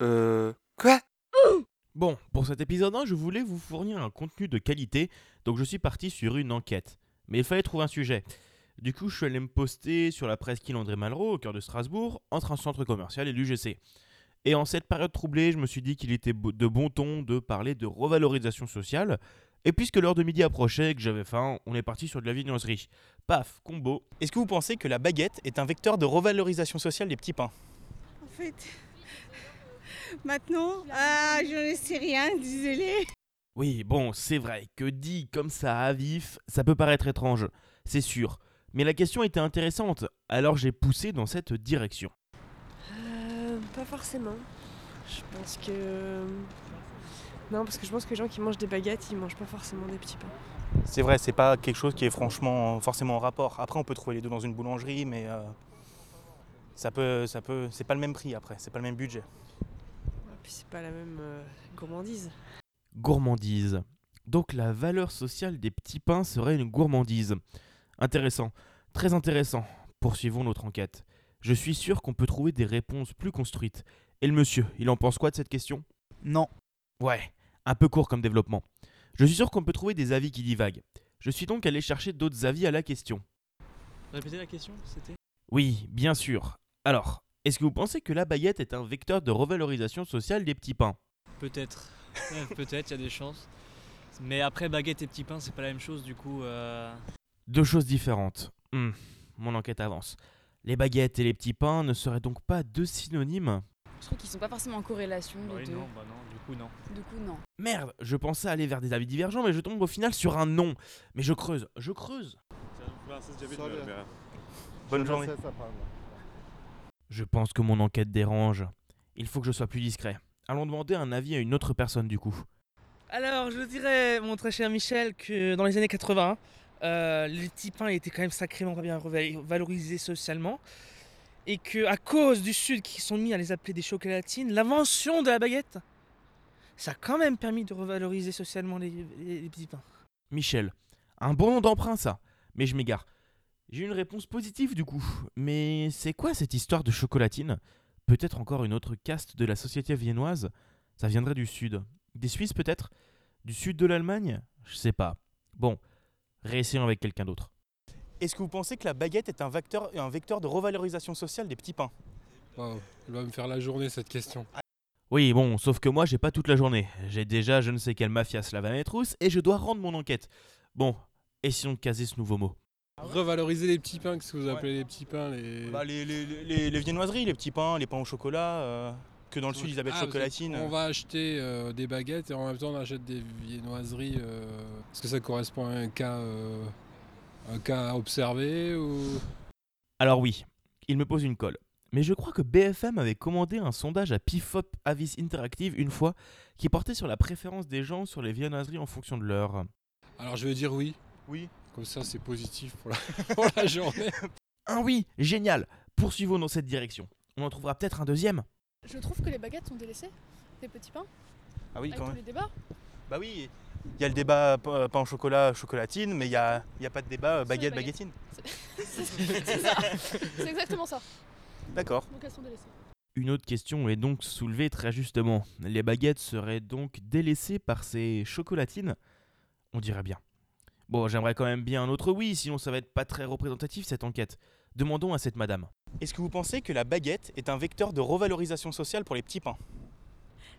Euh. Quoi? Bon, pour cet épisode 1, je voulais vous fournir un contenu de qualité, donc je suis parti sur une enquête. Mais il fallait trouver un sujet. Du coup, je suis allé me poster sur la presqu'île André Malraux, au cœur de Strasbourg, entre un centre commercial et l'UGC. Et en cette période troublée, je me suis dit qu'il était de bon ton de parler de revalorisation sociale. Et puisque l'heure de midi approchait et que j'avais faim, on est parti sur de la viennoiserie. Paf, combo. Est-ce que vous pensez que la baguette est un vecteur de revalorisation sociale des petits pains? En fait, maintenant, ah, je ne sais rien, désolé. Oui, bon, c'est vrai que dit comme ça à vif, ça peut paraître étrange, c'est sûr. Mais la question était intéressante, alors j'ai poussé dans cette direction. Euh, pas forcément. Je pense que. Non, parce que je pense que les gens qui mangent des baguettes, ils mangent pas forcément des petits pains. C'est vrai, c'est pas quelque chose qui est franchement forcément en rapport. Après, on peut trouver les deux dans une boulangerie, mais euh, ça peut, ça peut, c'est pas le même prix après, c'est pas le même budget. Puis c'est pas la même euh, gourmandise. Gourmandise. Donc la valeur sociale des petits pains serait une gourmandise. Intéressant, très intéressant. Poursuivons notre enquête. Je suis sûr qu'on peut trouver des réponses plus construites. Et le monsieur, il en pense quoi de cette question? Non. Ouais, un peu court comme développement. Je suis sûr qu'on peut trouver des avis qui divaguent. Je suis donc allé chercher d'autres avis à la question. Répétez la question, c'était? Oui, bien sûr. Alors, est-ce que vous pensez que la baguette est un vecteur de revalorisation sociale des petits pains? Peut-être. Ouais, Peut-être, il y a des chances. Mais après, baguette et petit pain, c'est pas la même chose, du coup. euh, Deux choses différentes. Hmm, mon enquête avance. Les baguettes et les petits pains ne seraient donc pas deux synonymes? Je trouve qu'ils sont pas forcément en corrélation les Oui, deux. non, bah non, du coup, non. Du coup, non. Merde, je pensais aller vers des avis divergents, mais je tombe au final sur un non. Mais je creuse, je creuse. Bonne journée. Je pense que mon enquête dérange. Il faut que je sois plus discret. Allons demander un avis à une autre personne du coup. Alors, je dirais, mon très cher Michel, que dans les années 80, euh, les petits pains étaient quand même sacrément pas bien valorisés socialement. Et que à cause du Sud qui sont mis à les appeler des chocolatines, l'invention de la baguette, ça a quand même permis de revaloriser socialement les, les- les petits pains. Michel. Un bon nom d'emprunt ça. Mais je m'égare. J'ai une réponse positive du coup. Mais c'est quoi cette histoire de chocolatine? Peut-être encore une autre caste de la société viennoise? Ça viendrait du sud. Des Suisses peut-être? Du sud de l'Allemagne? Je sais pas. Bon, réessayons avec quelqu'un d'autre. Est-ce que vous pensez que la baguette est un vecteur, un vecteur de revalorisation sociale des petits pains? Waouh, elle va me faire la journée cette question. Oui, bon, sauf que moi j'ai pas toute la journée. J'ai déjà je ne sais quelle mafia slave à mes trousses et je dois rendre mon enquête. Bon, essayons de caser ce nouveau mot. Revaloriser les petits pains, qu'est-ce que vous appelez les petits pains les... Bah, les, les- les- les viennoiseries, les petits pains, les pains au chocolat, euh, que dans le sud ils appellent Ah, chocolatine. On va acheter euh, des baguettes et en même temps on achète des viennoiseries. euh, Est-ce que ça correspond à un cas, euh, un cas à observer ou... Alors oui, il me pose une colle. Mais je crois que BFM avait commandé un sondage à Pifop Avis Interactive une fois qui portait sur la préférence des gens sur les viennoiseries en fonction de l'heure. Alors je vais dire oui. Oui. Comme ça c'est positif pour la, pour la journée. Ah oui, génial Poursuivons dans cette direction. On en trouvera peut-être un deuxième Je trouve que les baguettes sont délaissées, les petits pains, Ah oui, avec quand tous même. les débats. Bah oui, il y a le débat pa- pain au chocolat, chocolatine, mais il n'y a, il y a pas de débat euh, baguette, baguettes. baguettine. C'est c'est ça, c'est exactement ça. D'accord. Donc elles sont délaissées. Une autre question est donc soulevée très justement. Les baguettes seraient donc délaissées par ces chocolatines? On dirait bien. Bon, j'aimerais quand même bien un autre oui, sinon ça va être pas très représentatif cette enquête. Demandons à cette madame. Est-ce que vous pensez que la baguette est un vecteur de revalorisation sociale pour les petits pains?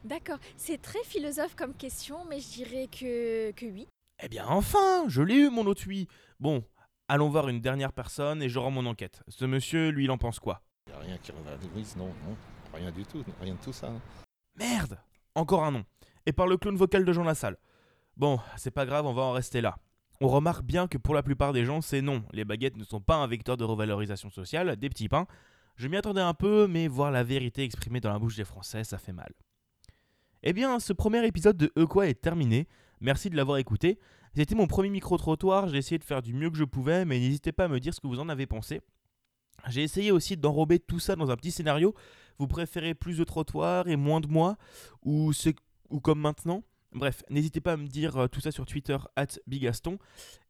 D'accord, c'est très philosophe comme question, mais je dirais que, que oui. Eh bien enfin, je l'ai eu mon autre oui. Bon, allons voir une dernière personne et je rends mon enquête. Ce monsieur, lui, il en pense quoi? Il a rien qui revalorise, non, non, rien du tout, rien de tout ça. Merde Encore un nom. Et par le clone vocal de Jean Lassalle. Bon, c'est pas grave, on va en rester là. On remarque bien que pour la plupart des gens, c'est non. Les baguettes ne sont pas un vecteur de revalorisation sociale, des petits pains. Je m'y attendais un peu, mais voir la vérité exprimée dans la bouche des Français, ça fait mal. Eh bien, ce premier épisode de E quoi est terminé. Merci de l'avoir écouté. C'était mon premier micro-trottoir, j'ai essayé de faire du mieux que je pouvais, mais n'hésitez pas à me dire ce que vous en avez pensé. J'ai essayé aussi d'enrober tout ça dans un petit scénario. Vous préférez plus de trottoirs et moins de moi Ou, c'est- ou comme maintenant? Bref, n'hésitez pas à me dire euh, tout ça sur Twitter, at Bigaston.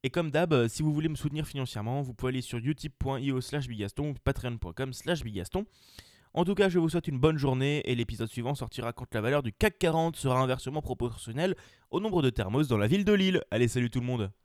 Et comme d'hab, euh, si vous voulez me soutenir financièrement, vous pouvez aller sur utip.io slash bigaston ou patreon.com slash bigaston. En tout cas, je vous souhaite une bonne journée et l'épisode suivant sortira quand la valeur du CAC 40 sera inversement proportionnelle au nombre de thermos dans la ville de Lille. Allez, salut tout le monde